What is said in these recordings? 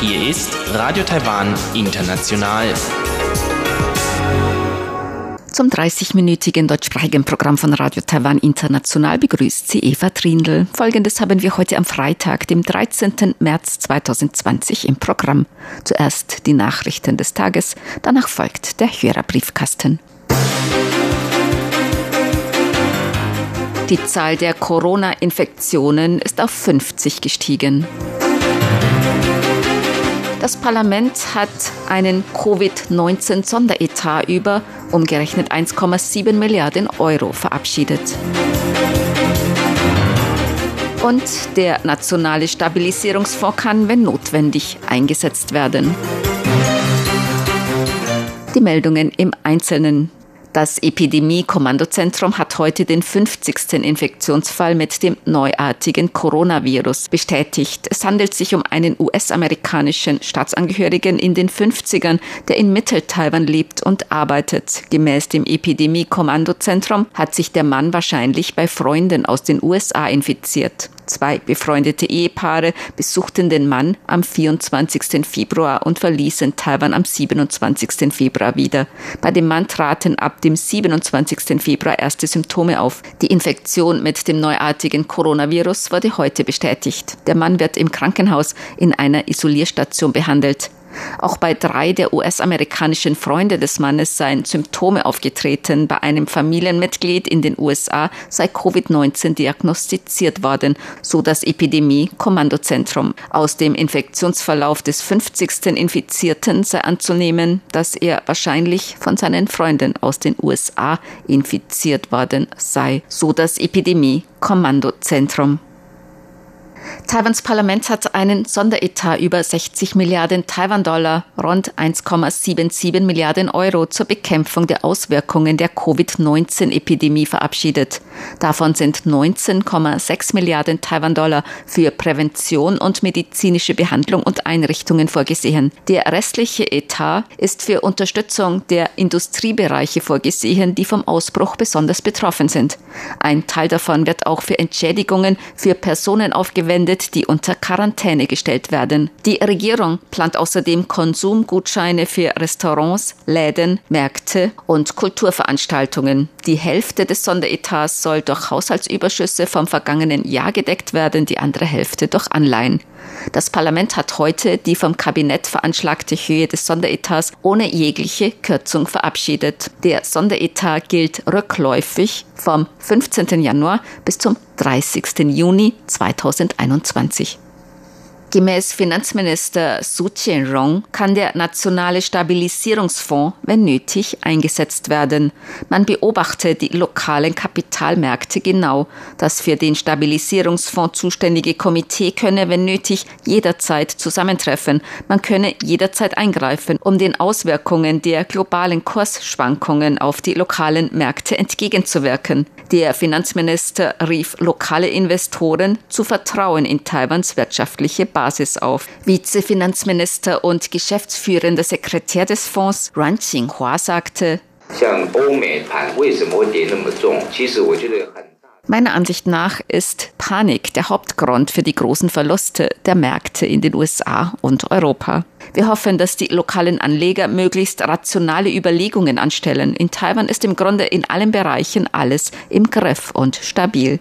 Hier ist Radio Taiwan International. Zum 30-minütigen deutschsprachigen Programm von Radio Taiwan International begrüßt sie Eva Trindl. Folgendes haben wir heute am Freitag, dem 13. März 2020 im Programm. Zuerst die Nachrichten des Tages, danach folgt der Hörerbriefkasten. Die Zahl der Corona-Infektionen ist auf 50 gestiegen. Das Parlament hat einen Covid-19-Sonderetat über umgerechnet 1,7 Milliarden Euro verabschiedet. Und der nationale Stabilisierungsfonds kann, wenn notwendig, eingesetzt werden. Die Meldungen im Einzelnen. Das Epidemie-Kommandozentrum hat heute den 50. Infektionsfall mit dem neuartigen Coronavirus bestätigt. Es handelt sich um einen US-amerikanischen Staatsangehörigen in den 50ern, der in Mittel-Taiwan lebt und arbeitet. Gemäß dem Epidemie-Kommandozentrum hat sich der Mann wahrscheinlich bei Freunden aus den USA infiziert. Zwei befreundete Ehepaare besuchten den Mann am 24. Februar und verließen Taiwan am 27. Februar wieder. Bei dem Mann traten ab dem 27. Februar erste Symptome auf. Die Infektion mit dem neuartigen Coronavirus wurde heute bestätigt. Der Mann wird im Krankenhaus in einer Isolierstation behandelt. Auch bei drei der US-amerikanischen Freunde des Mannes seien Symptome aufgetreten. Bei einem Familienmitglied in den USA sei Covid-19 diagnostiziert worden, so das Epidemie-Kommandozentrum. Aus dem Infektionsverlauf des 50. Infizierten sei anzunehmen, dass er wahrscheinlich von seinen Freunden aus den USA infiziert worden sei, so das Epidemie-Kommandozentrum. Taiwans Parlament hat einen Sonderetat über 60 Milliarden Taiwan-Dollar, rund 1,77 Milliarden Euro zur Bekämpfung der Auswirkungen der Covid-19-Epidemie verabschiedet. Davon sind 19,6 Milliarden Taiwan-Dollar für Prävention und medizinische Behandlung und Einrichtungen vorgesehen. Der restliche Etat ist für Unterstützung der Industriebereiche vorgesehen, die vom Ausbruch besonders betroffen sind. Ein Teil davon wird auch für Entschädigungen für Personen aufgewendet, verwendet, die unter Quarantäne gestellt werden. Die Regierung plant außerdem Konsumgutscheine für Restaurants, Läden, Märkte und Kulturveranstaltungen. Die Hälfte des Sonderetats soll durch Haushaltsüberschüsse vom vergangenen Jahr gedeckt werden, die andere Hälfte durch Anleihen. Das Parlament hat heute die vom Kabinett veranschlagte Höhe des Sonderetats ohne jegliche Kürzung verabschiedet. Der Sonderetat gilt rückläufig vom 15. Januar bis zum 30. Juni 2021. Gemäß Finanzminister Su Qianrong kann der nationale Stabilisierungsfonds, wenn nötig, eingesetzt werden. Man beobachte die lokalen Kapitalmärkte genau. Das für den Stabilisierungsfonds zuständige Komitee könne, wenn nötig, jederzeit zusammentreffen. Man könne jederzeit eingreifen, um den Auswirkungen der globalen Kursschwankungen auf die lokalen Märkte entgegenzuwirken. Der Finanzminister rief lokale Investoren zu Vertrauen in Taiwans wirtschaftliche Basis auf. Vizefinanzminister und geschäftsführender Sekretär des Fonds Ran Qinghua sagte, Meiner Ansicht nach ist Panik der Hauptgrund für die großen Verluste der Märkte in den USA und Europa. Wir hoffen, dass die lokalen Anleger möglichst rationale Überlegungen anstellen. In Taiwan ist im Grunde in allen Bereichen alles im Griff und stabil.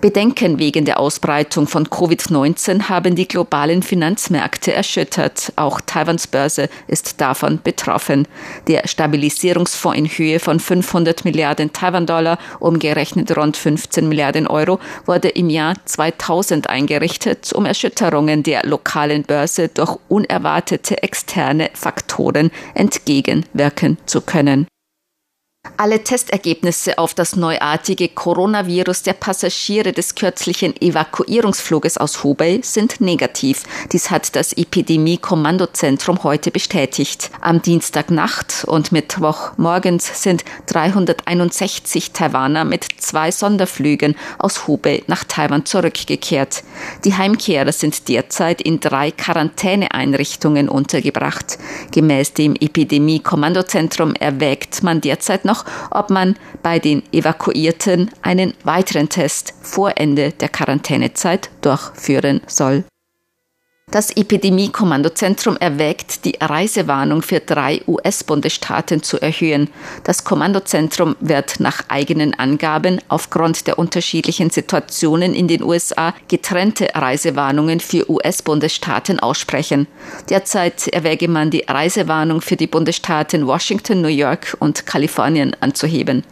Bedenken wegen der Ausbreitung von Covid-19 haben die globalen Finanzmärkte erschüttert. Auch Taiwans Börse ist davon betroffen. Der Stabilisierungsfonds in Höhe von 500 Milliarden Taiwan-Dollar, umgerechnet rund 15 Milliarden Euro, wurde im Jahr 2000 eingerichtet, um Erschütterungen der lokalen Börse durch unerwartete externe Faktoren entgegenwirken zu können. Alle Testergebnisse auf das neuartige Coronavirus der Passagiere des kürzlichen Evakuierungsfluges aus Hubei sind negativ. Dies hat das Epidemie-Kommandozentrum heute bestätigt. Am Dienstagnacht und Mittwoch morgens sind 361 Taiwaner mit zwei Sonderflügen aus Hubei nach Taiwan zurückgekehrt. Die Heimkehrer sind derzeit in drei Quarantäneeinrichtungen untergebracht. Gemäß dem Epidemie-Kommandozentrum erwägt man derzeit noch, ob man bei den Evakuierten einen weiteren Test vor Ende der Quarantänezeit durchführen soll. Das Epidemie-Kommandozentrum erwägt, die Reisewarnung für drei US-Bundesstaaten zu erhöhen. Das Kommandozentrum wird nach eigenen Angaben aufgrund der unterschiedlichen Situationen in den USA getrennte Reisewarnungen für US-Bundesstaaten aussprechen. Derzeit erwäge man die Reisewarnung für die Bundesstaaten Washington, New York und Kalifornien anzuheben.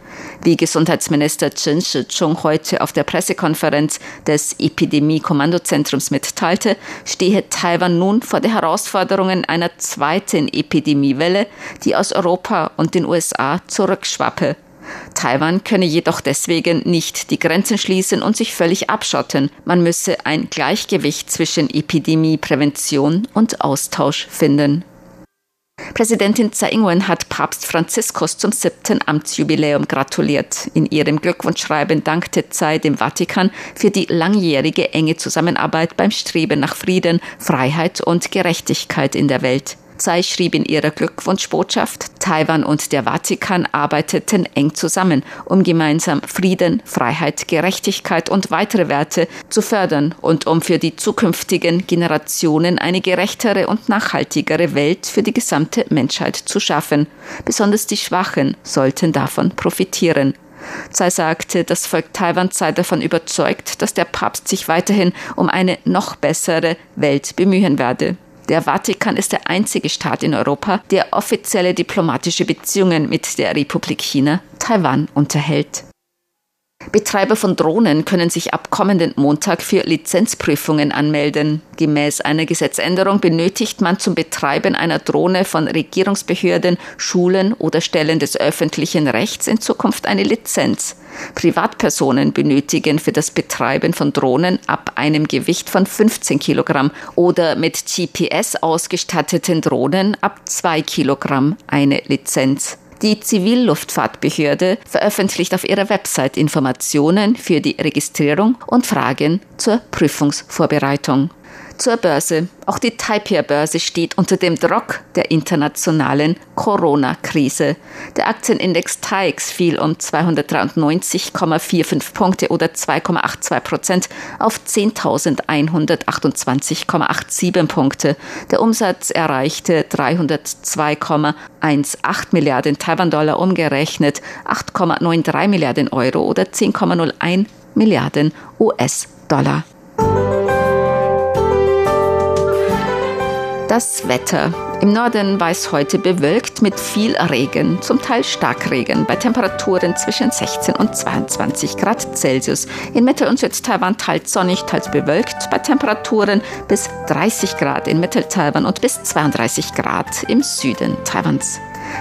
Wie Gesundheitsminister Chen Shih-chung heute auf der Pressekonferenz des Epidemie-Kommandozentrums mitteilte, stehe Taiwan nun vor den Herausforderungen einer zweiten Epidemiewelle, die aus Europa und den USA zurückschwappe. Taiwan könne jedoch deswegen nicht die Grenzen schließen und sich völlig abschotten. Man müsse ein Gleichgewicht zwischen Epidemieprävention und Austausch finden. Präsidentin Tsai Ing-wen hat Papst Franziskus zum siebten Amtsjubiläum gratuliert. In ihrem Glückwunschschreiben dankte Tsai dem Vatikan für die langjährige enge Zusammenarbeit beim Streben nach Frieden, Freiheit und Gerechtigkeit in der Welt. Tsai schrieb in ihrer Glückwunschbotschaft, Taiwan und der Vatikan arbeiteten eng zusammen, um gemeinsam Frieden, Freiheit, Gerechtigkeit und weitere Werte zu fördern und um für die zukünftigen Generationen eine gerechtere und nachhaltigere Welt für die gesamte Menschheit zu schaffen. Besonders die Schwachen sollten davon profitieren. Tsai sagte, das Volk Taiwan sei davon überzeugt, dass der Papst sich weiterhin um eine noch bessere Welt bemühen werde. Der Vatikan ist der einzige Staat in Europa, der offizielle diplomatische Beziehungen mit der Republik China, Taiwan, unterhält. Betreiber von Drohnen können sich ab kommenden Montag für Lizenzprüfungen anmelden. Gemäß einer Gesetzänderung benötigt man zum Betreiben einer Drohne von Regierungsbehörden, Schulen oder Stellen des öffentlichen Rechts in Zukunft eine Lizenz. Privatpersonen benötigen für das Betreiben von Drohnen ab einem Gewicht von 15 Kilogramm oder mit GPS ausgestatteten Drohnen ab 2 Kilogramm eine Lizenz. Die Zivilluftfahrtbehörde veröffentlicht auf ihrer Website Informationen für die Registrierung und Fragen zur Prüfungsvorbereitung zur Börse. Auch die Taipei-Börse steht unter dem Druck der internationalen Corona-Krise. Der Aktienindex TAIX fiel um 293,45 Punkte oder 2,82 Prozent auf 10.128,87 Punkte. Der Umsatz erreichte 302,18 Milliarden Taiwan-Dollar umgerechnet, 8,93 Milliarden Euro oder 10,01 Milliarden US-Dollar. Das Wetter. Im Norden war es heute bewölkt mit viel Regen, zum Teil Starkregen, bei Temperaturen zwischen 16 und 22 Grad Celsius. In Mittel- und Südtaiwan teils sonnig, teils bewölkt, bei Temperaturen bis 30 Grad in Mitteltaiwan und bis 32 Grad im Süden Taiwans.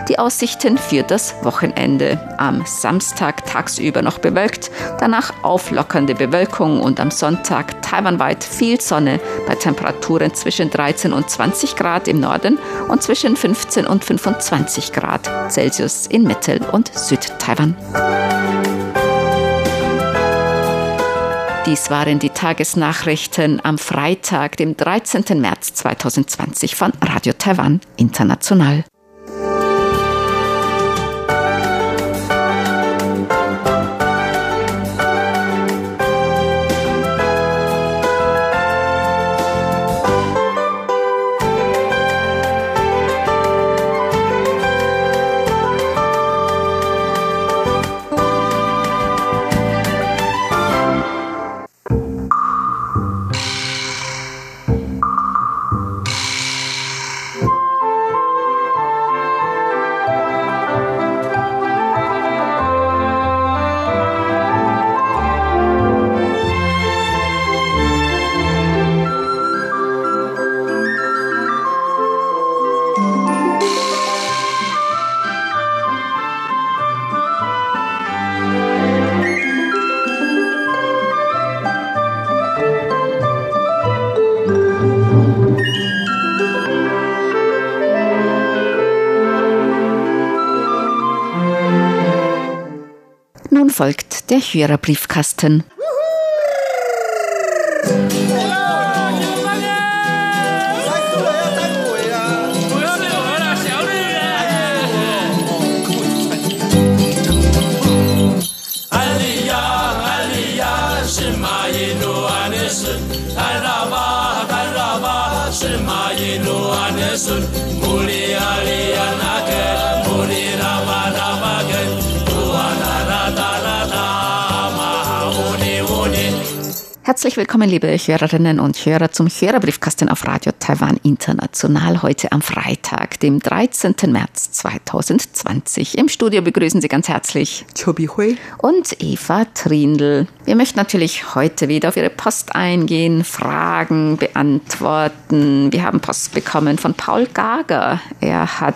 Die Aussichten für das Wochenende. Am Samstag tagsüber noch bewölkt, danach auflockernde Bewölkung und am Sonntag taiwanweit viel Sonne bei Temperaturen zwischen 13 und 20 Grad im Norden und zwischen 15 und 25 Grad Celsius in Mittel- und Südtaiwan. Dies waren die Tagesnachrichten am Freitag, dem 13. März 2020 von Radio Taiwan International. Folgt der Hörerbriefkasten. Herzlich willkommen, liebe Hörerinnen und Hörer, zum Hörerbriefkasten auf Radio Taiwan International heute am Freitag, dem 13. März 2020. Im Studio begrüßen Sie ganz herzlich Chobi Hui und Eva Trindl. Wir möchten natürlich heute wieder auf Ihre Post eingehen, Fragen beantworten. Wir haben Post bekommen von Paul Gager. Er hat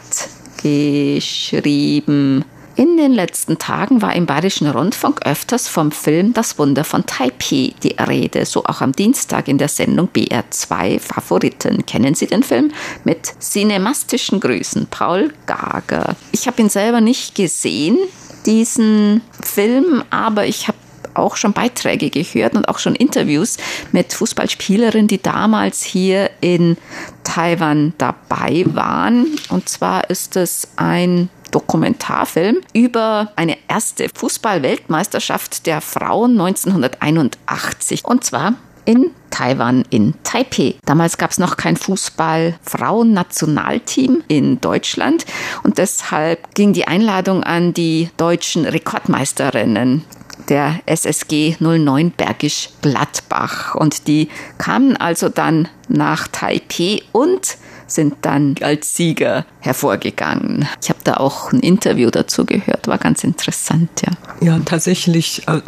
geschrieben, in den letzten Tagen war im Bayerischen Rundfunk öfters vom Film Das Wunder von Taipei die Rede, so auch am Dienstag in der Sendung BR2 Favoriten. Kennen Sie den Film? Mit cinemastischen Grüßen, Paul Gager. Ich habe ihn selber nicht gesehen, diesen Film, aber ich habe auch schon Beiträge gehört und auch schon Interviews mit Fußballspielerinnen, die damals hier in Taiwan dabei waren. Und zwar ist es ein Dokumentarfilm über eine erste Fußball-Weltmeisterschaft der Frauen 1981. Und zwar in Taiwan, in Taipei. Damals gab es noch kein Fußball-Frauen-Nationalteam in Deutschland und deshalb ging die Einladung an die deutschen Rekordmeisterinnen der SSG 09 Bergisch Gladbach. Und die kamen also dann nach Taipei und sind dann als Sieger hervorgegangen. Ich habe da auch ein Interview dazu gehört, war ganz interessant, ja. Ja, tatsächlich. Äh,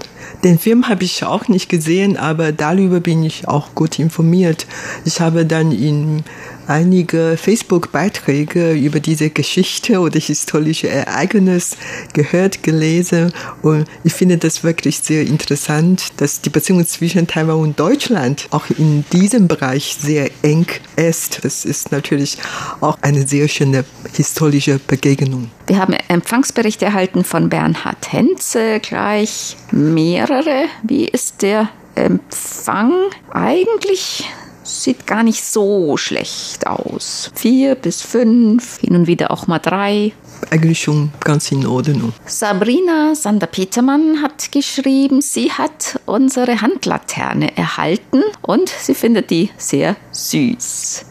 den Film habe ich auch nicht gesehen, aber darüber bin ich auch gut informiert. Ich habe dann in einige Facebook-Beiträge über diese Geschichte oder historische Ereignis gehört, gelesen und ich finde das wirklich sehr interessant, dass die Beziehung zwischen Taiwan und Deutschland auch in diesem Bereich sehr eng ist. Das ist natürlich auch eine sehr schöne historische Begegnung. Wir haben Empfangsberichte erhalten von Bernhard Henze, gleich mehrere. Wie ist der Empfang? Eigentlich sieht gar nicht so schlecht aus. Vier bis fünf, hin und wieder auch mal drei. Eigentlich schon ganz in Ordnung. Sabrina Sander-Petermann hat geschrieben, sie hat unsere Handlaterne erhalten und sie findet die sehr süß.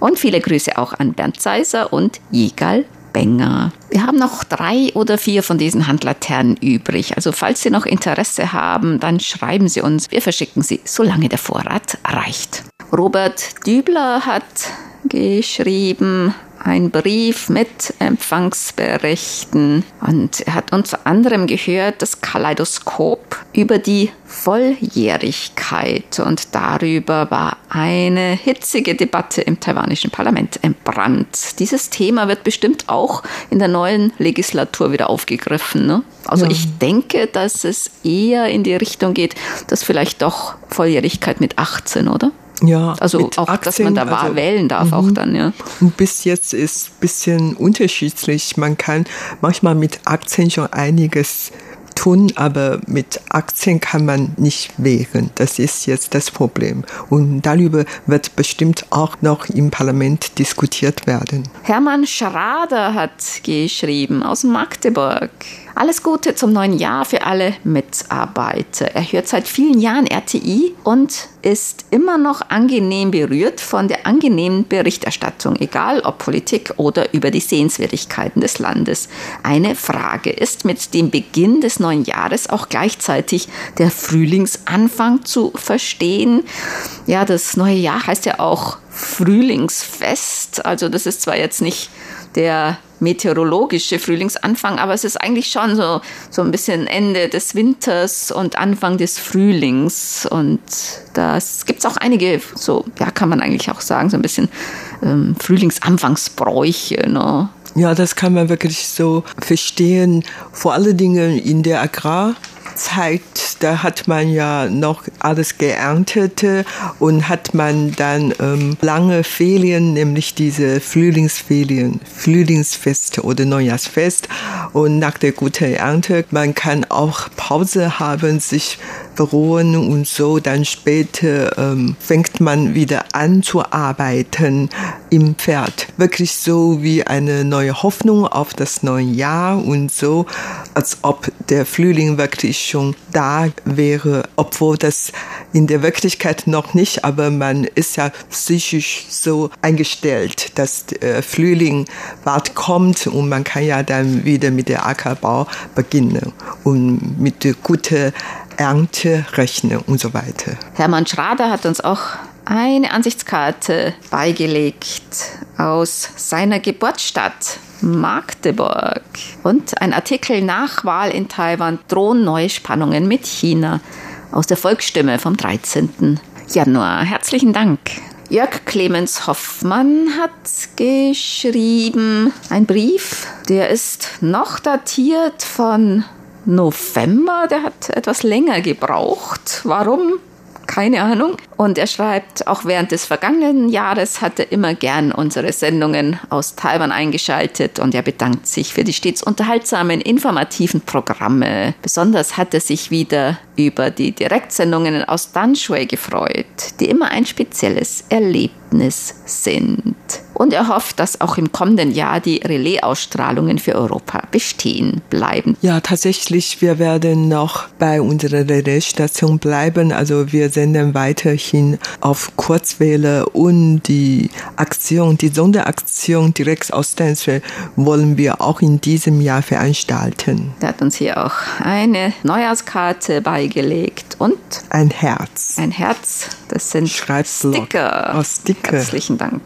Und viele Grüße auch an Bernd Seiser und Jigal Benger. Wir haben noch drei oder vier von diesen Handlaternen übrig. Also falls Sie noch Interesse haben, dann schreiben Sie uns. Wir verschicken sie, solange der Vorrat reicht. Robert Dübler hat geschrieben, ein Brief mit Empfangsberichten und er hat unter anderem gehört das Kaleidoskop über die Volljährigkeit und darüber war eine hitzige Debatte im taiwanischen Parlament entbrannt. Dieses Thema wird bestimmt auch in der neuen Legislatur wieder aufgegriffen. Ne? Also ja. ich denke, dass es eher in die Richtung geht, dass vielleicht doch Volljährigkeit mit 18, oder? Ja, also auch, Aktien, dass man da also, wählen darf auch mhm. dann, ja. Und bis jetzt ist ein bisschen unterschiedlich. Man kann manchmal mit Aktien schon einiges tun, aber mit Aktien kann man nicht wählen. Das ist jetzt das Problem. Und darüber wird bestimmt auch noch im Parlament diskutiert werden. Hermann Schrader hat geschrieben aus Magdeburg. Alles Gute zum neuen Jahr für alle Mitarbeiter. Er hört seit vielen Jahren RTI und ist immer noch angenehm berührt von der angenehmen Berichterstattung, egal ob Politik oder über die Sehenswürdigkeiten des Landes. Eine Frage ist mit dem Beginn des neuen Jahres auch gleichzeitig der Frühlingsanfang zu verstehen. Ja, das neue Jahr heißt ja auch Frühlingsfest. Also das ist zwar jetzt nicht der meteorologische Frühlingsanfang, aber es ist eigentlich schon so, so ein bisschen Ende des Winters und Anfang des Frühlings. Und das gibt es auch einige, so, ja, kann man eigentlich auch sagen, so ein bisschen ähm, Frühlingsanfangsbräuche. Ne? Ja, das kann man wirklich so verstehen. Vor allen Dingen in der Agrar- Zeit, da hat man ja noch alles geerntet und hat man dann ähm, lange Ferien, nämlich diese Frühlingsferien, Frühlingsfest oder Neujahrsfest. Und nach der guten Ernte, man kann auch Pause haben, sich beruhen und so. Dann später ähm, fängt man wieder an zu arbeiten im Pferd. Wirklich so wie eine neue Hoffnung auf das neue Jahr und so, als ob der Frühling wirklich schon da wäre, obwohl das in der Wirklichkeit noch nicht, aber man ist ja psychisch so eingestellt, dass der Frühling bald kommt und man kann ja dann wieder mit der Ackerbau beginnen und mit guten Ernte rechnen und so weiter. Hermann Schrader hat uns auch eine Ansichtskarte beigelegt aus seiner Geburtsstadt Magdeburg und ein Artikel nach Wahl in Taiwan drohen neue Spannungen mit China aus der Volksstimme vom 13. Januar. Herzlichen Dank. Jörg Clemens Hoffmann hat geschrieben, ein Brief, der ist noch datiert von November, der hat etwas länger gebraucht. Warum? keine Ahnung. Und er schreibt, auch während des vergangenen Jahres hat er immer gern unsere Sendungen aus Taiwan eingeschaltet und er bedankt sich für die stets unterhaltsamen, informativen Programme. Besonders hat er sich wieder über die Direktsendungen aus Danshui gefreut, die immer ein spezielles Erlebnis sind und er hofft, dass auch im kommenden Jahr die Relais-Ausstrahlungen für Europa bestehen bleiben. Ja, tatsächlich, wir werden noch bei unserer Relaisstation bleiben. Also wir senden weiterhin auf Kurzwelle und die Aktion, die Sonderaktion direkt aus Dansville wollen wir auch in diesem Jahr veranstalten. Er hat uns hier auch eine Neujahrskarte beigelegt und ein Herz. Ein Herz, das sind Sticker. Oh, Sticker. Herzlichen Dank.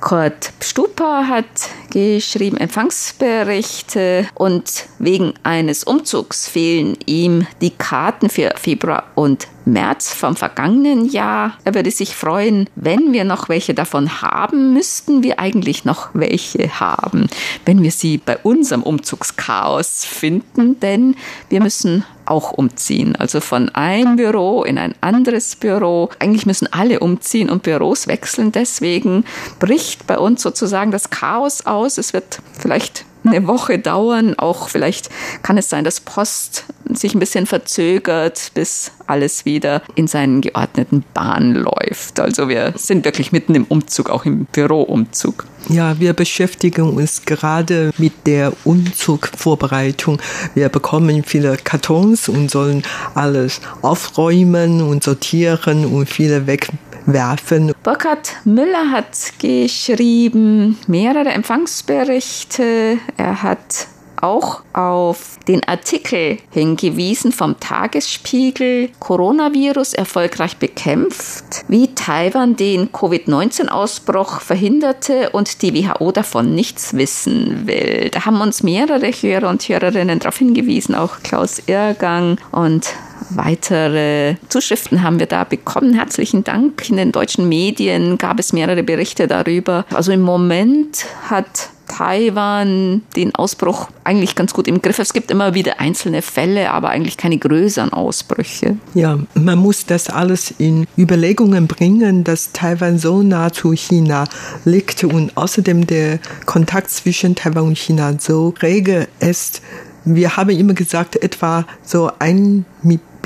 Kurt Stupa hat geschrieben Empfangsberichte und wegen eines Umzugs fehlen ihm die Karten für Februar und März vom vergangenen Jahr. Er würde sich freuen, wenn wir noch welche davon haben, müssten wir eigentlich noch welche haben, wenn wir sie bei unserem Umzugschaos finden, denn wir müssen auch umziehen. Also von einem Büro in ein anderes Büro. Eigentlich müssen alle umziehen und Büros wechseln. Deswegen bricht bei uns sozusagen das Chaos aus. Es wird vielleicht eine Woche dauern. Auch vielleicht kann es sein, dass Post sich ein bisschen verzögert, bis alles wieder in seinen geordneten Bahn läuft. Also wir sind wirklich mitten im Umzug, auch im Büroumzug. Ja, wir beschäftigen uns gerade mit der Umzugvorbereitung. Wir bekommen viele Kartons und sollen alles aufräumen und sortieren und viele weg werfen. Burkhard Müller hat geschrieben mehrere Empfangsberichte. Er hat auch auf den Artikel hingewiesen vom Tagesspiegel Coronavirus erfolgreich bekämpft, wie Taiwan den Covid-19-Ausbruch verhinderte und die WHO davon nichts wissen will. Da haben uns mehrere Hörer und Hörerinnen darauf hingewiesen, auch Klaus Irrgang und weitere Zuschriften haben wir da bekommen. Herzlichen Dank. In den deutschen Medien gab es mehrere Berichte darüber. Also im Moment hat Taiwan den Ausbruch eigentlich ganz gut im Griff. Es gibt immer wieder einzelne Fälle, aber eigentlich keine größeren Ausbrüche. Ja, man muss das alles in Überlegungen bringen, dass Taiwan so nah zu China liegt und außerdem der Kontakt zwischen Taiwan und China so rege ist. Wir haben immer gesagt, etwa so ein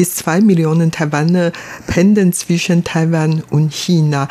bis zwei Millionen Taiwaner pendeln zwischen Taiwan und China.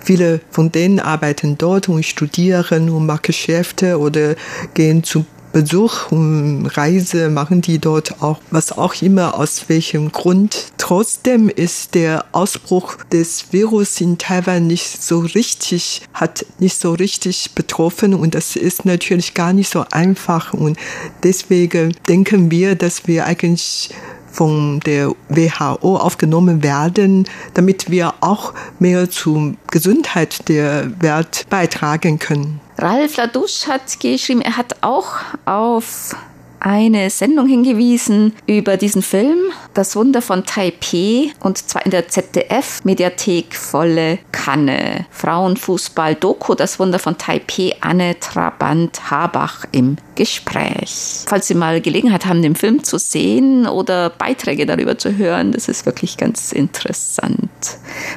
Viele von denen arbeiten dort und studieren und machen Geschäfte oder gehen zu Besuch und Reise machen die dort auch, was auch immer, aus welchem Grund. Trotzdem ist der Ausbruch des Virus in Taiwan nicht so richtig, hat nicht so richtig betroffen und das ist natürlich gar nicht so einfach und deswegen denken wir, dass wir eigentlich von der WHO aufgenommen werden, damit wir auch mehr zur Gesundheit der Welt beitragen können. Ralf Ladusch hat geschrieben, er hat auch auf eine Sendung hingewiesen über diesen Film, Das Wunder von Taipei, und zwar in der ZDF-Mediathek Volle Kanne. Frauenfußball-Doku, Das Wunder von Taipei, Anne Trabant-Habach im Gespräch. Falls Sie mal Gelegenheit haben, den Film zu sehen oder Beiträge darüber zu hören, das ist wirklich ganz interessant.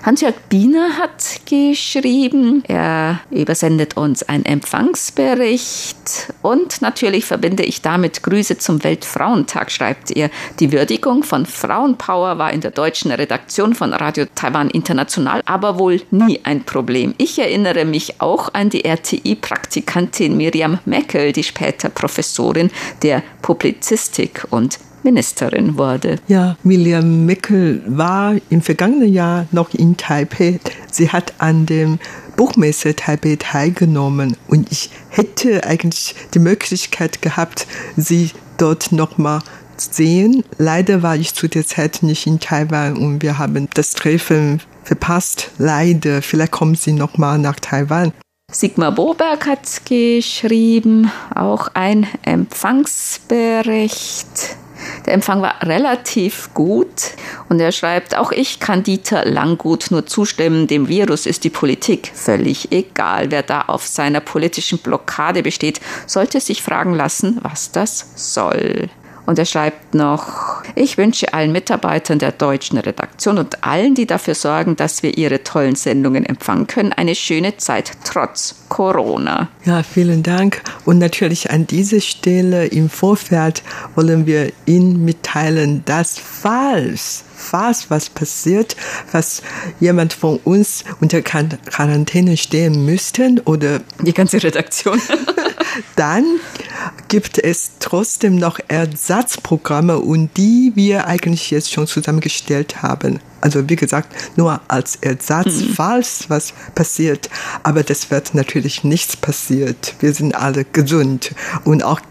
Hans-Jörg Biener hat geschrieben, er übersendet uns einen Empfangsbericht und natürlich verbinde ich damit Grüße zum Weltfrauentag, schreibt er. Die Würdigung von Frauenpower war in der deutschen Redaktion von Radio Taiwan International aber wohl nie ein Problem. Ich erinnere mich auch an die RTI-Praktikantin Miriam Meckel, die später Professorin der Publizistik und Ministerin wurde. Ja, Miriam Meckel war im vergangenen Jahr noch in Taipei. Sie hat an dem Buchmesse Taipei teilgenommen und ich hätte eigentlich die Möglichkeit gehabt, sie dort nochmal sehen. Leider war ich zu der Zeit nicht in Taiwan und wir haben das Treffen verpasst. Leider. Vielleicht kommen Sie nochmal nach Taiwan. Sigmar Boberg hat geschrieben, auch ein Empfangsbericht. Der Empfang war relativ gut und er schreibt, auch ich kann Dieter Langgut nur zustimmen, dem Virus ist die Politik völlig egal. Wer da auf seiner politischen Blockade besteht, sollte sich fragen lassen, was das soll. Und er schreibt noch, ich wünsche allen Mitarbeitern der deutschen Redaktion und allen, die dafür sorgen, dass wir ihre tollen Sendungen empfangen können, eine schöne Zeit trotz Corona. Ja, vielen Dank. Und natürlich an dieser Stelle im Vorfeld wollen wir Ihnen mitteilen, dass falls falls was passiert, was jemand von uns unter Quarantäne stehen müsste oder die ganze Redaktion, dann gibt es trotzdem noch Ersatzprogramme und die wir eigentlich jetzt schon zusammengestellt haben. Also wie gesagt, nur als Ersatz, mhm. falls was passiert. Aber das wird natürlich nichts passiert. Wir sind alle gesund und auch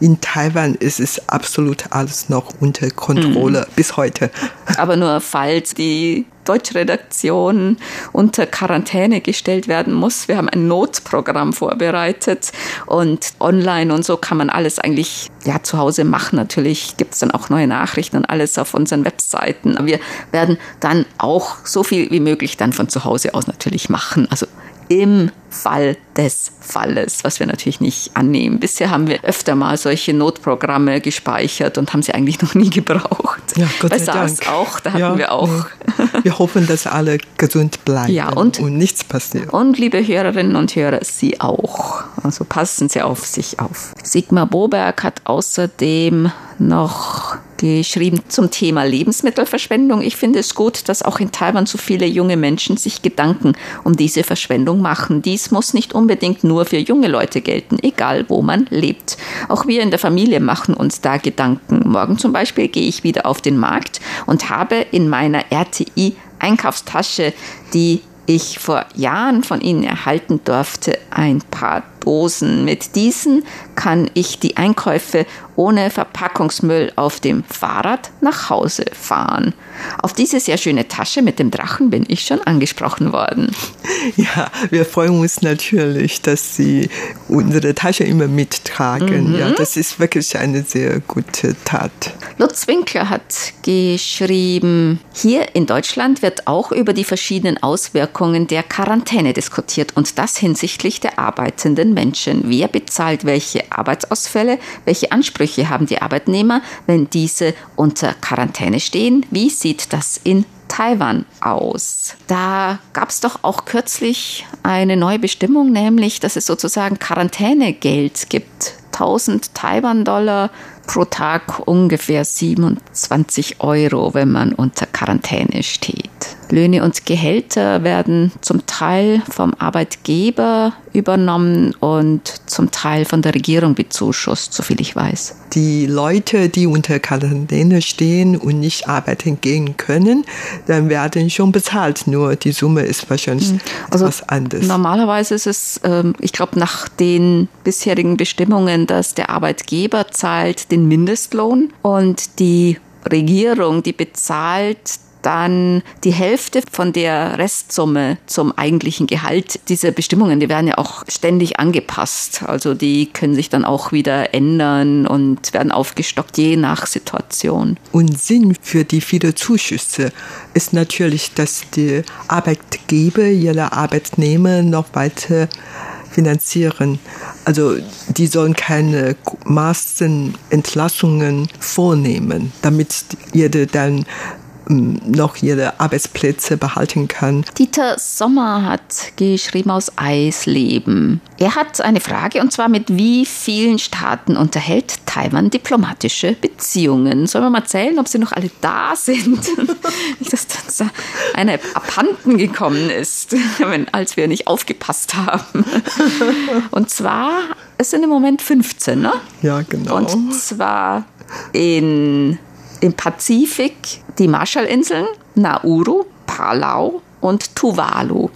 in Taiwan ist es absolut alles noch unter Kontrolle mhm. bis heute. Aber nur falls die Deutschredaktion unter Quarantäne gestellt werden muss. Wir haben ein Notprogramm vorbereitet und online und so kann man alles eigentlich ja zu Hause machen. Natürlich gibt es dann auch neue Nachrichten und alles auf unseren Webseiten. Wir werden dann auch so viel wie möglich dann von zu Hause aus natürlich machen. Also im Fall des Falles, was wir natürlich nicht annehmen. Bisher haben wir öfter mal solche Notprogramme gespeichert und haben sie eigentlich noch nie gebraucht. Ja, Gott Bei sei SARS Dank. auch, da hatten ja, wir auch. Nee. Wir hoffen, dass alle gesund bleiben ja, und, und nichts passiert. Und liebe Hörerinnen und Hörer, Sie auch. Also passen Sie auf sich auf. Sigmar Boberg hat außerdem noch geschrieben zum Thema Lebensmittelverschwendung. Ich finde es gut, dass auch in Taiwan so viele junge Menschen sich Gedanken um diese Verschwendung machen. Dies muss nicht unbedingt nur für junge Leute gelten, egal wo man lebt. Auch wir in der Familie machen uns da Gedanken. Morgen zum Beispiel gehe ich wieder auf den Markt und habe in meiner RTI Einkaufstasche, die ich vor Jahren von Ihnen erhalten durfte, ein paar Dosen. Mit diesen kann ich die Einkäufe ohne Verpackungsmüll auf dem Fahrrad nach Hause fahren. Auf diese sehr schöne Tasche mit dem Drachen bin ich schon angesprochen worden. Ja, wir freuen uns natürlich, dass Sie unsere Tasche immer mittragen. Mhm. Ja, das ist wirklich eine sehr gute Tat. Lutz Winkler hat geschrieben, hier in Deutschland wird auch über die verschiedenen Auswirkungen der Quarantäne diskutiert und das hinsichtlich der arbeitenden Menschen. Wer bezahlt welche Arbeitsausfälle? Welche Ansprüche haben die Arbeitnehmer, wenn diese unter Quarantäne stehen? Wie sieht das in Taiwan aus. Da gab es doch auch kürzlich eine neue Bestimmung, nämlich, dass es sozusagen Quarantänegeld gibt. 1000 Taiwan-Dollar pro Tag ungefähr 27 Euro, wenn man unter Quarantäne steht. Löhne und Gehälter werden zum Teil vom Arbeitgeber übernommen und zum Teil von der Regierung bezuschusst, soviel ich weiß. Die Leute, die unter Quarantäne stehen und nicht arbeiten gehen können, dann werden schon bezahlt. Nur die Summe ist wahrscheinlich hm. also etwas anders. Normalerweise ist es, ähm, ich glaube, nach den bisherigen Bestimmungen, dass der Arbeitgeber zahlt den Mindestlohn und die Regierung, die bezahlt dann die Hälfte von der Restsumme zum eigentlichen Gehalt. Diese Bestimmungen, die werden ja auch ständig angepasst. Also die können sich dann auch wieder ändern und werden aufgestockt, je nach Situation. Und Sinn für die vielen Zuschüsse ist natürlich, dass die Arbeitgeber ihre Arbeitnehmer noch weiter finanzieren. Also die sollen keine Massenentlassungen vornehmen, damit jeder dann noch ihre Arbeitsplätze behalten kann. Dieter Sommer hat geschrieben aus Eisleben. Er hat eine Frage und zwar mit wie vielen Staaten unterhält Taiwan diplomatische Beziehungen? Sollen wir mal zählen, ob sie noch alle da sind? Nicht, dass da einer abhanden gekommen ist, als wir nicht aufgepasst haben. Und zwar, es sind im Moment 15, ne? Ja, genau. Und zwar in im Pazifik die Marshallinseln, Nauru, Palau und Tuvalu.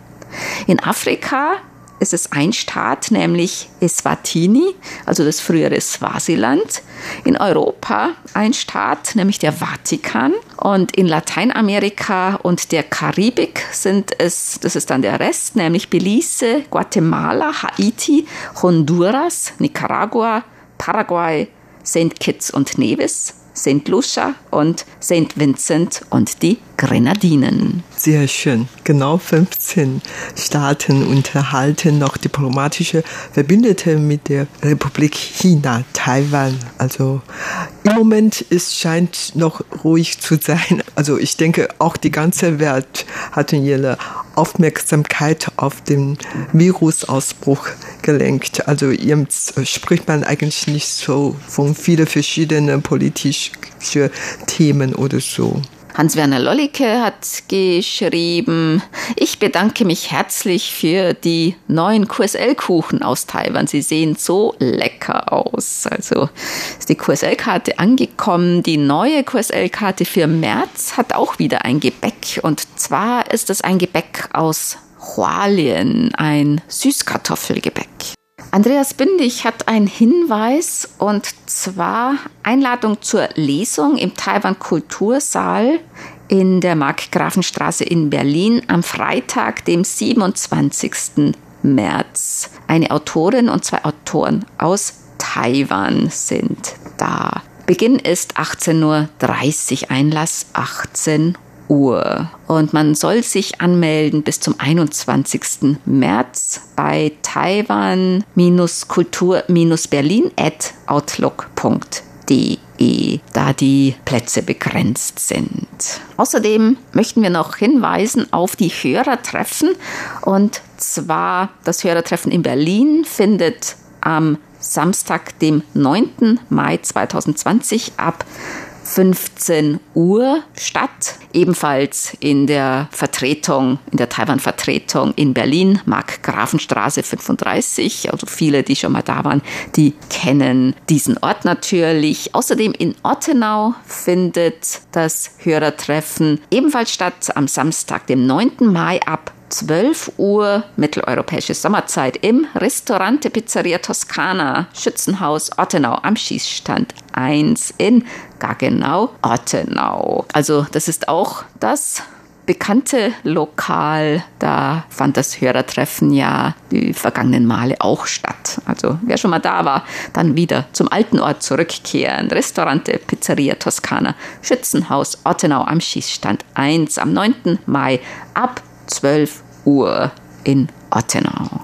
In Afrika ist es ein Staat, nämlich Eswatini, also das frühere Swasiland. In Europa ein Staat, nämlich der Vatikan. Und in Lateinamerika und der Karibik sind es, das ist dann der Rest, nämlich Belize, Guatemala, Haiti, Honduras, Nicaragua, Paraguay, St. Kitts und Nevis, St. Lucia und St. Vincent und die Grenadinen. Sehr schön. Genau 15 Staaten unterhalten noch diplomatische Verbündete mit der Republik China, Taiwan. Also im Moment es scheint noch ruhig zu sein. Also ich denke, auch die ganze Welt hat ihre Aufmerksamkeit auf den Virusausbruch gelenkt. Also jetzt spricht man eigentlich nicht so von vielen verschiedenen politischen Themen oder so. Hans-Werner Lollicke hat geschrieben, ich bedanke mich herzlich für die neuen QSL-Kuchen aus Taiwan. Sie sehen so lecker aus. Also ist die QSL-Karte angekommen. Die neue QSL-Karte für März hat auch wieder ein Gebäck. Und zwar ist es ein Gebäck aus Hualien, ein Süßkartoffelgebäck. Andreas Bündig hat einen Hinweis und zwar Einladung zur Lesung im Taiwan Kultursaal in der Markgrafenstraße in Berlin am Freitag, dem 27. März. Eine Autorin und zwei Autoren aus Taiwan sind da. Beginn ist 18.30 Uhr, Einlass 18 Uhr. Und man soll sich anmelden bis zum 21. März bei taiwan-kultur-berlin at outlook.de, da die Plätze begrenzt sind. Außerdem möchten wir noch hinweisen auf die Hörertreffen. Und zwar das Hörertreffen in Berlin findet am Samstag, dem 9. Mai 2020 ab 15 Uhr statt. Ebenfalls in der Vertretung, in der Taiwan-Vertretung in Berlin, Mark-Grafenstraße 35. Also viele, die schon mal da waren, die kennen diesen Ort natürlich. Außerdem in Ottenau findet das Hörertreffen ebenfalls statt am Samstag, dem 9. Mai ab 12 Uhr mitteleuropäische Sommerzeit im Restaurante Pizzeria Toscana, Schützenhaus Ottenau am Schießstand 1 in Gaggenau, Ottenau. Also das ist auch das bekannte Lokal. Da fand das Hörertreffen ja die vergangenen Male auch statt. Also wer schon mal da war, dann wieder zum alten Ort zurückkehren. Restaurante Pizzeria Toscana, Schützenhaus Ottenau am Schießstand 1 am 9. Mai ab 12 Uhr in Ottenau.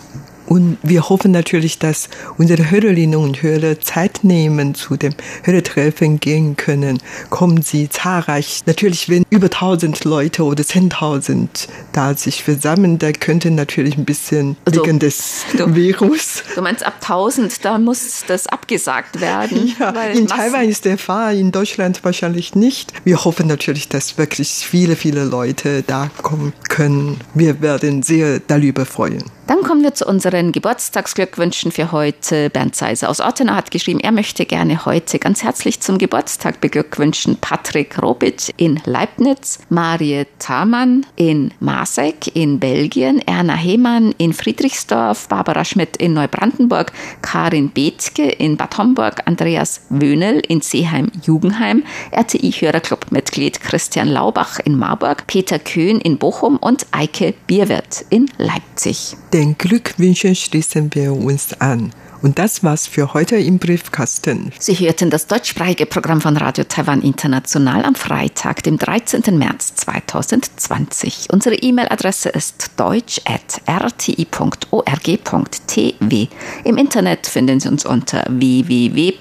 Und wir hoffen natürlich, dass unsere Hörerinnen und Hörer Zeit nehmen, zu dem Hörertreffen gehen können. Kommen Sie zahlreich. Natürlich, wenn über 1000 Leute oder 10.000 da sich versammeln, da könnte natürlich ein bisschen also, wegen des du, Virus. Du meinst ab 1000, da muss das abgesagt werden? Ja, in Taiwan ist der Fall, in Deutschland wahrscheinlich nicht. Wir hoffen natürlich, dass wirklich viele, viele Leute da kommen können. Wir werden sehr darüber freuen. Dann kommen wir zu unseren Geburtstagsglückwünschen für heute. Bernd Seiser aus Ottenau hat geschrieben, er möchte gerne heute ganz herzlich zum Geburtstag beglückwünschen Patrick Robitsch in Leibniz, Marie Thamann in Masek in Belgien, Erna Hemann in Friedrichsdorf, Barbara Schmidt in Neubrandenburg, Karin Bethke in Bad Homburg, Andreas Wönel in Seeheim-Jugendheim, RTI-Hörerclub-Mitglied Christian Laubach in Marburg, Peter Köhn in Bochum und Eike Bierwirt in Leipzig. Den Glückwünschen schließen wir uns an. Und das war's für heute im Briefkasten. Sie hörten das deutschsprachige Programm von Radio Taiwan International am Freitag, dem 13. März 2020. Unsere E-Mail-Adresse ist deutsch.rti.org.tw. Im Internet finden Sie uns unter www.rti.org.tw